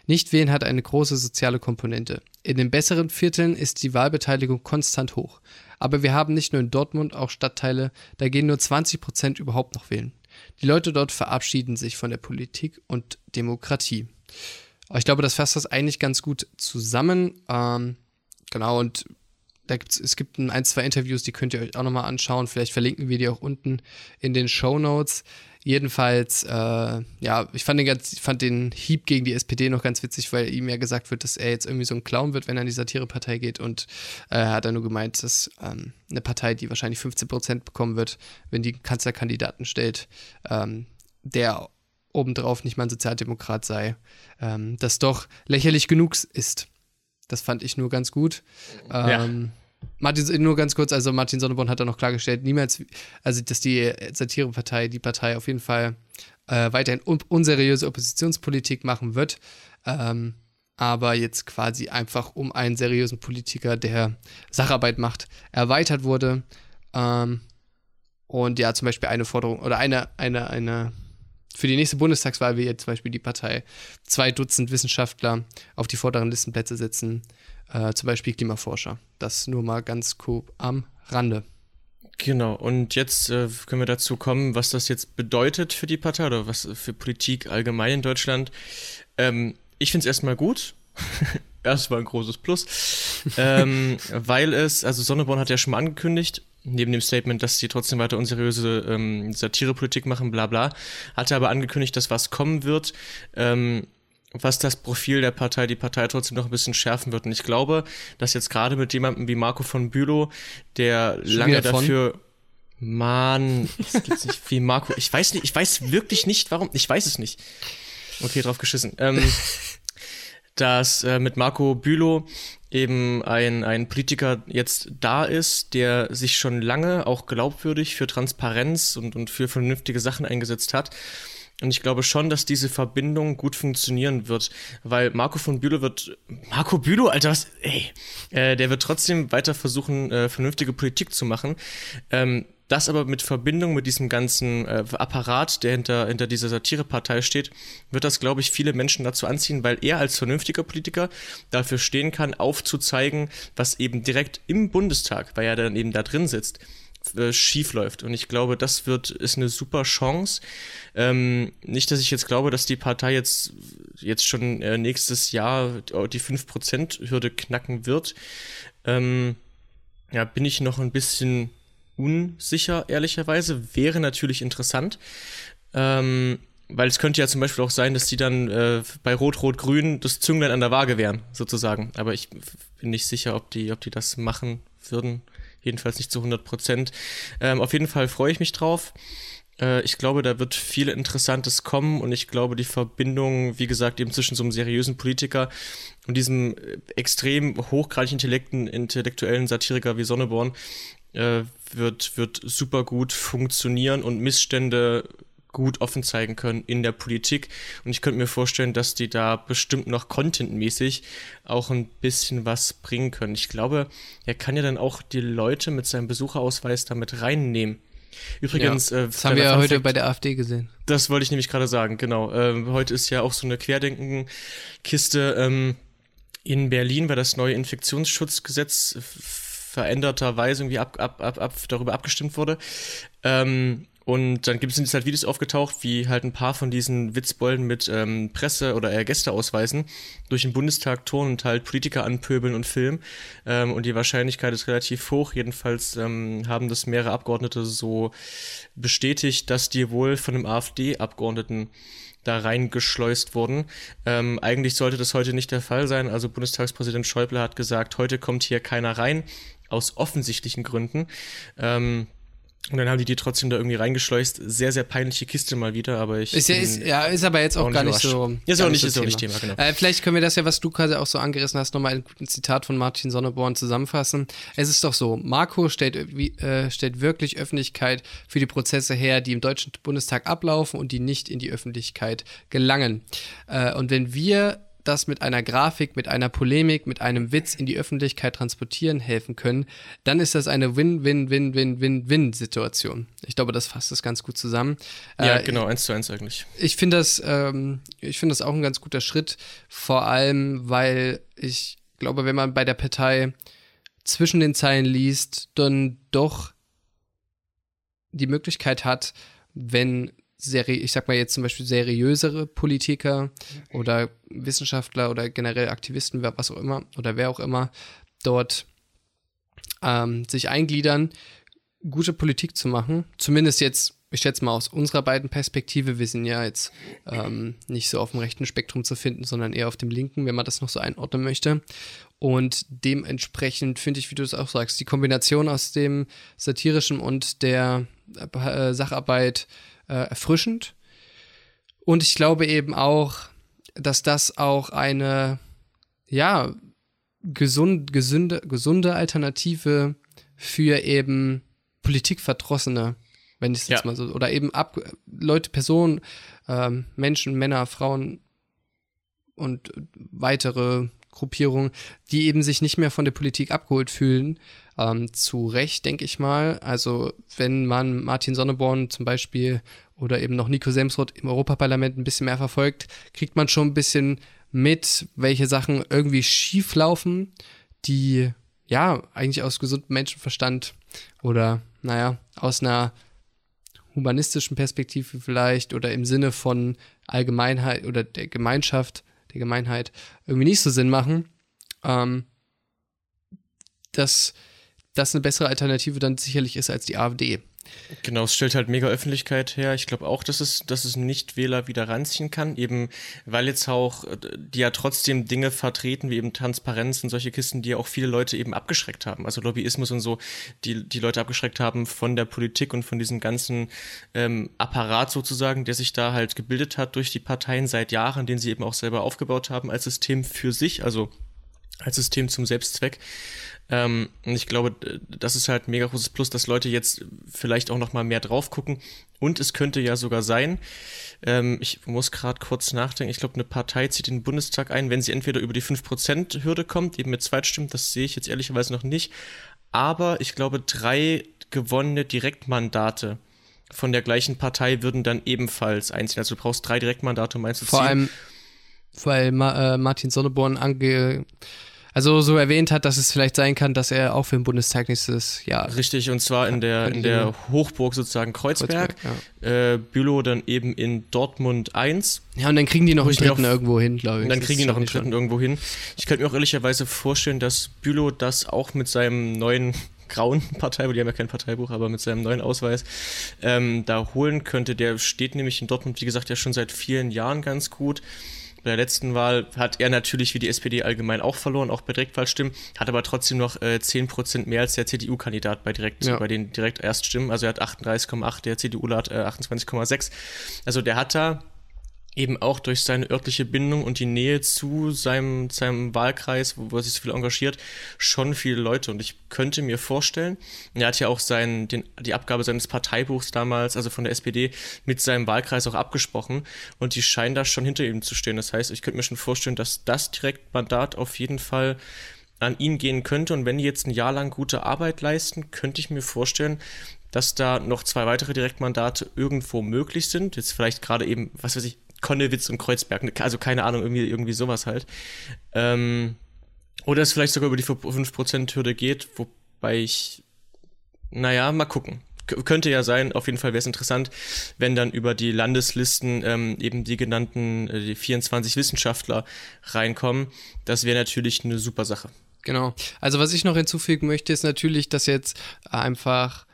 Nicht wählen hat eine große soziale Komponente. In den besseren Vierteln ist die Wahlbeteiligung konstant hoch. Aber wir haben nicht nur in Dortmund auch Stadtteile, da gehen nur 20 Prozent überhaupt noch wählen. Die Leute dort verabschieden sich von der Politik und Demokratie. Aber ich glaube, das fasst das eigentlich ganz gut zusammen. Ähm, genau, und da gibt's, es gibt ein, zwei Interviews, die könnt ihr euch auch nochmal anschauen. Vielleicht verlinken wir die auch unten in den Show Notes. Jedenfalls, äh, ja, ich fand den, ganz, fand den Hieb gegen die SPD noch ganz witzig, weil ihm ja gesagt wird, dass er jetzt irgendwie so ein Clown wird, wenn er in die Satirepartei geht. Und äh, er hat dann nur gemeint, dass ähm, eine Partei, die wahrscheinlich 15 Prozent bekommen wird, wenn die Kanzlerkandidaten stellt, ähm, der obendrauf nicht mal ein Sozialdemokrat sei, ähm, das doch lächerlich genug ist. Das fand ich nur ganz gut. Ähm, ja. Martin, nur ganz kurz, also Martin Sonneborn hat da noch klargestellt, niemals, also dass die Satirepartei, die Partei auf jeden Fall äh, weiterhin un unseriöse Oppositionspolitik machen wird. Ähm, aber jetzt quasi einfach um einen seriösen Politiker, der Sacharbeit macht, erweitert wurde. Ähm, und ja, zum Beispiel eine Forderung oder eine, eine, eine für die nächste Bundestagswahl will jetzt zum Beispiel die Partei zwei Dutzend Wissenschaftler auf die vorderen Listenplätze setzen, äh, zum Beispiel Klimaforscher. Das nur mal ganz cool am Rande. Genau, und jetzt äh, können wir dazu kommen, was das jetzt bedeutet für die Partei oder was für Politik allgemein in Deutschland. Ähm, ich finde es erstmal gut. erstmal ein großes Plus. ähm, weil es, also Sonneborn hat ja schon mal angekündigt, neben dem Statement, dass sie trotzdem weiter unseriöse ähm, Satirepolitik machen, bla bla, hatte aber angekündigt, dass was kommen wird, ähm, was das Profil der Partei, die Partei trotzdem noch ein bisschen schärfen wird. Und ich glaube, dass jetzt gerade mit jemandem wie Marco von Bülow, der Schon lange dafür Mann, es nicht wie Marco. Ich weiß nicht, ich weiß wirklich nicht, warum. Ich weiß es nicht. Okay, drauf geschissen. Ähm, dass äh, mit Marco Bülow eben ein, ein Politiker jetzt da ist, der sich schon lange auch glaubwürdig für Transparenz und, und für vernünftige Sachen eingesetzt hat. Und ich glaube schon, dass diese Verbindung gut funktionieren wird, weil Marco von Bülow wird, Marco Bülow, Alter, was, ey, äh, der wird trotzdem weiter versuchen, äh, vernünftige Politik zu machen. Ähm, das aber mit Verbindung mit diesem ganzen äh, Apparat, der hinter, hinter dieser Satirepartei steht, wird das, glaube ich, viele Menschen dazu anziehen, weil er als vernünftiger Politiker dafür stehen kann, aufzuzeigen, was eben direkt im Bundestag, weil er dann eben da drin sitzt, äh, schief läuft. Und ich glaube, das wird, ist eine super Chance. Ähm, nicht, dass ich jetzt glaube, dass die Partei jetzt, jetzt schon äh, nächstes Jahr die 5%-Hürde knacken wird. Ähm, ja, bin ich noch ein bisschen unsicher, ehrlicherweise. Wäre natürlich interessant. Ähm, weil es könnte ja zum Beispiel auch sein, dass die dann äh, bei Rot-Rot-Grün das Zünglein an der Waage wären, sozusagen. Aber ich bin nicht sicher, ob die, ob die das machen würden. Jedenfalls nicht zu 100 Prozent. Ähm, auf jeden Fall freue ich mich drauf. Äh, ich glaube, da wird viel Interessantes kommen und ich glaube, die Verbindung, wie gesagt, eben zwischen so einem seriösen Politiker und diesem äh, extrem hochgradig intellektuellen Satiriker wie Sonneborn äh, wird, wird super gut funktionieren und Missstände gut offen zeigen können in der Politik. Und ich könnte mir vorstellen, dass die da bestimmt noch contentmäßig auch ein bisschen was bringen können. Ich glaube, er kann ja dann auch die Leute mit seinem Besucherausweis damit reinnehmen. Übrigens, ja, äh, das haben wir ja heute bei der AfD gesehen. Das wollte ich nämlich gerade sagen, genau. Ähm, heute ist ja auch so eine Querdenken-Kiste. Ähm, in Berlin weil das neue Infektionsschutzgesetz veränderterweise irgendwie ab, ab, ab, ab, darüber abgestimmt wurde. Ähm, und dann gibt es jetzt halt Videos aufgetaucht, wie halt ein paar von diesen Witzbolden mit ähm, Presse- oder eher Gästeausweisen durch den Bundestag turnen und halt Politiker anpöbeln und filmen. Ähm, und die Wahrscheinlichkeit ist relativ hoch. Jedenfalls ähm, haben das mehrere Abgeordnete so bestätigt, dass die wohl von einem AfD-Abgeordneten da reingeschleust wurden. Ähm, eigentlich sollte das heute nicht der Fall sein. Also Bundestagspräsident Schäuble hat gesagt, heute kommt hier keiner rein, aus offensichtlichen Gründen. Ähm, und dann haben die die trotzdem da irgendwie reingeschleust. Sehr, sehr peinliche Kiste mal wieder, aber ich. Ist ja, ist, ja, ist aber jetzt auch, gar nicht so. Ist auch nicht, ist auch nicht Thema, genau. Äh, vielleicht können wir das ja, was du quasi auch so angerissen hast, nochmal ein gutes Zitat von Martin Sonneborn zusammenfassen. Es ist doch so, Marco stellt, äh, stellt wirklich Öffentlichkeit für die Prozesse her, die im Deutschen Bundestag ablaufen und die nicht in die Öffentlichkeit gelangen. Äh, und wenn wir das mit einer Grafik, mit einer Polemik, mit einem Witz in die Öffentlichkeit transportieren helfen können, dann ist das eine Win-Win-Win-Win-Win-Situation. Ich glaube, das fasst das ganz gut zusammen. Ja, äh, genau, eins zu eins eigentlich. Ich finde das, ähm, ich finde das auch ein ganz guter Schritt, vor allem, weil ich glaube, wenn man bei der Partei zwischen den Zeilen liest, dann doch die Möglichkeit hat, wenn seri ich sag mal jetzt zum Beispiel seriösere Politiker oder Wissenschaftler oder generell Aktivisten, was auch immer, oder wer auch immer, dort ähm, sich eingliedern, gute Politik zu machen. Zumindest jetzt, ich schätze mal aus unserer beiden Perspektive, wir sind ja jetzt ähm, nicht so auf dem rechten Spektrum zu finden, sondern eher auf dem linken, wenn man das noch so einordnen möchte. Und dementsprechend finde ich, wie du es auch sagst, die Kombination aus dem satirischen und der äh, Sacharbeit äh, erfrischend. Und ich glaube eben auch, dass das auch eine, ja, gesund, gesunde, gesunde Alternative für eben Politikverdrossene, wenn ich es jetzt ja. mal so, oder eben ab, Leute, Personen, ähm, Menschen, Männer, Frauen und weitere Gruppierungen, die eben sich nicht mehr von der Politik abgeholt fühlen, ähm, zu Recht, denke ich mal. Also wenn man Martin Sonneborn zum Beispiel oder eben noch Nico Semsrott im Europaparlament ein bisschen mehr verfolgt, kriegt man schon ein bisschen mit, welche Sachen irgendwie schief laufen, die ja eigentlich aus gesundem Menschenverstand oder naja, aus einer humanistischen Perspektive vielleicht oder im Sinne von Allgemeinheit oder der Gemeinschaft, der Gemeinheit irgendwie nicht so Sinn machen. Ähm, dass das eine bessere Alternative dann sicherlich ist als die AfD. Genau, es stellt halt mega Öffentlichkeit her. Ich glaube auch, dass es, dass es Nicht-Wähler wieder ranziehen kann, eben weil jetzt auch, die ja trotzdem Dinge vertreten, wie eben Transparenz und solche Kisten, die ja auch viele Leute eben abgeschreckt haben. Also Lobbyismus und so, die die Leute abgeschreckt haben von der Politik und von diesem ganzen ähm, Apparat sozusagen, der sich da halt gebildet hat durch die Parteien seit Jahren, den sie eben auch selber aufgebaut haben als System für sich, also als System zum Selbstzweck. Ähm, und ich glaube, das ist halt ein mega großes Plus, dass Leute jetzt vielleicht auch noch mal mehr drauf gucken. Und es könnte ja sogar sein, ähm, ich muss gerade kurz nachdenken, ich glaube, eine Partei zieht den Bundestag ein, wenn sie entweder über die 5%-Hürde kommt, eben mit Zweitstimmen, das sehe ich jetzt ehrlicherweise noch nicht. Aber ich glaube, drei gewonnene Direktmandate von der gleichen Partei würden dann ebenfalls einziehen. Also du brauchst drei Direktmandate, um einzuziehen. Vor allem, weil Ma äh, Martin Sonneborn ange also so erwähnt hat, dass es vielleicht sein kann, dass er auch für den Bundestag nächstes Jahr. Richtig, und zwar in der, in der Hochburg sozusagen Kreuzberg. Kreuzberg ja. äh, Bülow dann eben in Dortmund 1. Ja, und dann kriegen die noch einen dritten irgendwo hin, glaube ich. Und dann kriegen die noch einen dritten irgendwo hin. Ich könnte mir auch ehrlicherweise vorstellen, dass Bülow das auch mit seinem neuen grauen Parteibuch, die haben ja kein Parteibuch, aber mit seinem neuen Ausweis ähm, da holen könnte. Der steht nämlich in Dortmund, wie gesagt, ja schon seit vielen Jahren ganz gut. Bei der letzten Wahl hat er natürlich wie die SPD allgemein auch verloren, auch bei Direktwahlstimmen, hat aber trotzdem noch äh, 10% mehr als der CDU-Kandidat bei, direkt, ja. bei den Direkterststimmen. Also er hat 38,8, der CDU hat äh, 28,6. Also der hat da eben auch durch seine örtliche Bindung und die Nähe zu seinem, seinem Wahlkreis, wo, wo er sich so viel engagiert, schon viele Leute. Und ich könnte mir vorstellen, er hat ja auch sein, den, die Abgabe seines Parteibuchs damals, also von der SPD, mit seinem Wahlkreis auch abgesprochen. Und die scheinen da schon hinter ihm zu stehen. Das heißt, ich könnte mir schon vorstellen, dass das Direktmandat auf jeden Fall an ihn gehen könnte. Und wenn die jetzt ein Jahr lang gute Arbeit leisten, könnte ich mir vorstellen, dass da noch zwei weitere Direktmandate irgendwo möglich sind. Jetzt vielleicht gerade eben, was weiß ich, Konnewitz und Kreuzberg. Also keine Ahnung, irgendwie, irgendwie sowas halt. Ähm, oder es vielleicht sogar über die 5%-Hürde geht, wobei ich, naja, mal gucken. K könnte ja sein, auf jeden Fall wäre es interessant, wenn dann über die Landeslisten ähm, eben die genannten äh, die 24 Wissenschaftler reinkommen. Das wäre natürlich eine super Sache. Genau. Also was ich noch hinzufügen möchte, ist natürlich, dass jetzt einfach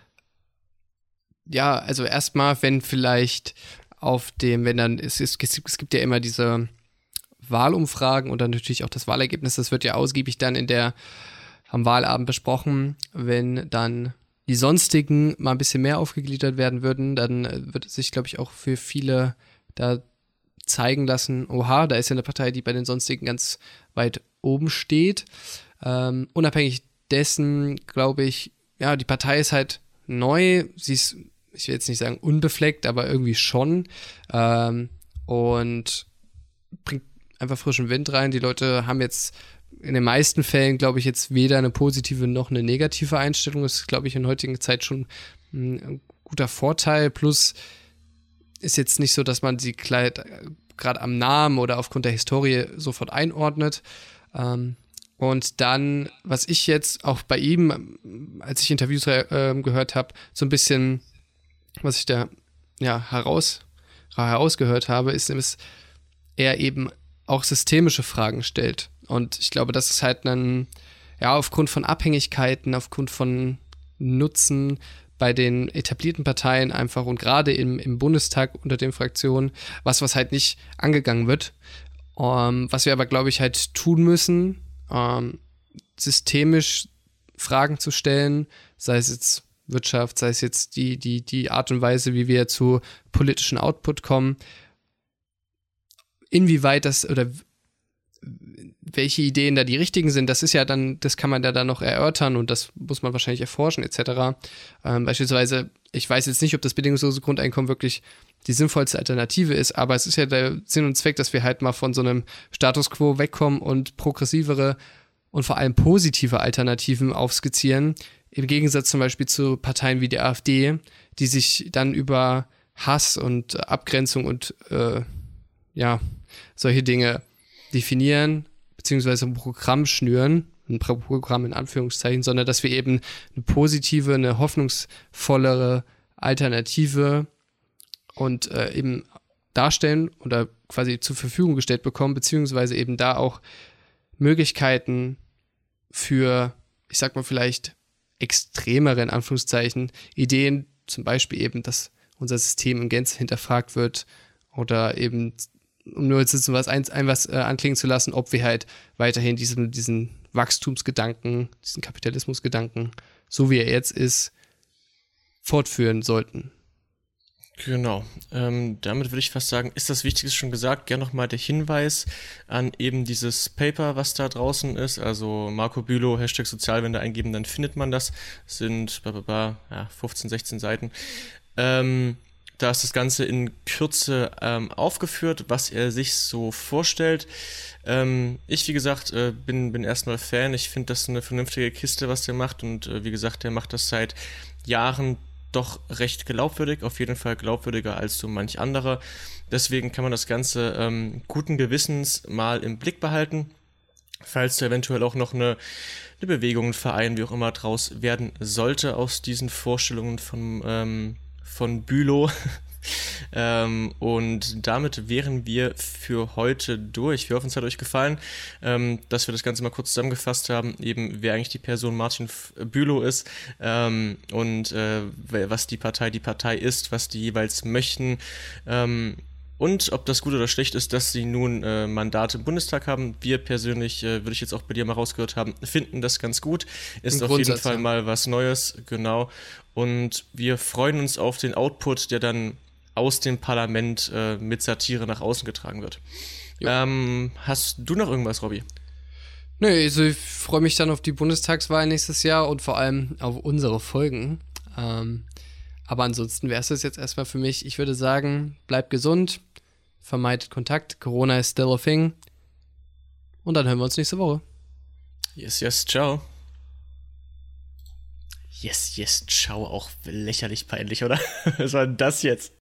ja, also erstmal, wenn vielleicht auf dem, wenn dann, es, es, es gibt ja immer diese Wahlumfragen und dann natürlich auch das Wahlergebnis, das wird ja ausgiebig dann in der, am Wahlabend besprochen, wenn dann die sonstigen mal ein bisschen mehr aufgegliedert werden würden, dann wird es sich, glaube ich, auch für viele da zeigen lassen, oha, da ist ja eine Partei, die bei den sonstigen ganz weit oben steht. Ähm, unabhängig dessen, glaube ich, ja, die Partei ist halt neu, sie ist ich will jetzt nicht sagen unbefleckt, aber irgendwie schon. Ähm, und bringt einfach frischen Wind rein. Die Leute haben jetzt in den meisten Fällen, glaube ich, jetzt weder eine positive noch eine negative Einstellung. Das ist, glaube ich, in heutiger Zeit schon ein guter Vorteil. Plus ist jetzt nicht so, dass man sie gerade am Namen oder aufgrund der Historie sofort einordnet. Ähm, und dann, was ich jetzt auch bei ihm, als ich Interviews äh, gehört habe, so ein bisschen was ich da ja heraus, herausgehört habe, ist, dass er eben auch systemische Fragen stellt. Und ich glaube, das ist halt dann, ja, aufgrund von Abhängigkeiten, aufgrund von Nutzen bei den etablierten Parteien einfach und gerade im, im Bundestag unter den Fraktionen, was, was halt nicht angegangen wird. Um, ähm, was wir aber, glaube ich, halt tun müssen, um, ähm, systemisch Fragen zu stellen, sei es jetzt Wirtschaft, sei es jetzt die, die, die Art und Weise, wie wir zu politischen Output kommen, inwieweit das oder welche Ideen da die richtigen sind, das ist ja dann, das kann man da dann noch erörtern und das muss man wahrscheinlich erforschen, etc. Ähm, beispielsweise, ich weiß jetzt nicht, ob das bedingungslose Grundeinkommen wirklich die sinnvollste Alternative ist, aber es ist ja der Sinn und Zweck, dass wir halt mal von so einem Status quo wegkommen und progressivere und vor allem positive Alternativen aufskizzieren, im Gegensatz zum Beispiel zu Parteien wie der AfD, die sich dann über Hass und Abgrenzung und äh, ja, solche Dinge definieren, beziehungsweise ein Programm schnüren, ein Programm in Anführungszeichen, sondern dass wir eben eine positive, eine hoffnungsvollere Alternative und äh, eben darstellen oder quasi zur Verfügung gestellt bekommen, beziehungsweise eben da auch Möglichkeiten für, ich sag mal vielleicht extremere, in Anführungszeichen, Ideen, zum Beispiel eben, dass unser System in Gänze hinterfragt wird oder eben, um nur jetzt was ein, ein was äh, anklingen zu lassen, ob wir halt weiterhin diesen, diesen Wachstumsgedanken, diesen Kapitalismusgedanken, so wie er jetzt ist, fortführen sollten. Genau. Ähm, damit würde ich fast sagen, ist das Wichtigste schon gesagt. Gerne nochmal der Hinweis an eben dieses Paper, was da draußen ist. Also Marco Bülow, Hashtag Sozialwende eingeben, dann findet man das. sind bah, ja, 15, 16 Seiten. Ähm, da ist das Ganze in Kürze ähm, aufgeführt, was er sich so vorstellt. Ähm, ich, wie gesagt, äh, bin, bin erstmal Fan. Ich finde das eine vernünftige Kiste, was der macht. Und äh, wie gesagt, der macht das seit Jahren doch recht glaubwürdig, auf jeden Fall glaubwürdiger als so manch anderer. Deswegen kann man das Ganze ähm, guten Gewissens mal im Blick behalten, falls da eventuell auch noch eine, eine Bewegung, ein Verein, wie auch immer, draus werden sollte aus diesen Vorstellungen von, ähm, von Bülow, ähm, und damit wären wir für heute durch. Wir hoffen, es hat euch gefallen, ähm, dass wir das Ganze mal kurz zusammengefasst haben, eben wer eigentlich die Person Martin Bülow ist ähm, und äh, was die Partei die Partei ist, was die jeweils möchten. Ähm, und ob das gut oder schlecht ist, dass sie nun äh, Mandate im Bundestag haben. Wir persönlich, äh, würde ich jetzt auch bei dir mal rausgehört haben, finden das ganz gut. Ist auf jeden Fall mal was Neues, genau. Und wir freuen uns auf den Output, der dann aus dem Parlament äh, mit Satire nach außen getragen wird. Ähm, hast du noch irgendwas, Robby? Nö, also ich freue mich dann auf die Bundestagswahl nächstes Jahr und vor allem auf unsere Folgen. Ähm, aber ansonsten wäre es das jetzt erstmal für mich. Ich würde sagen, bleibt gesund, vermeidet Kontakt. Corona ist still a thing. Und dann hören wir uns nächste Woche. Yes, yes, ciao. Yes, yes, ciao, auch lächerlich peinlich, oder? Was war denn das jetzt?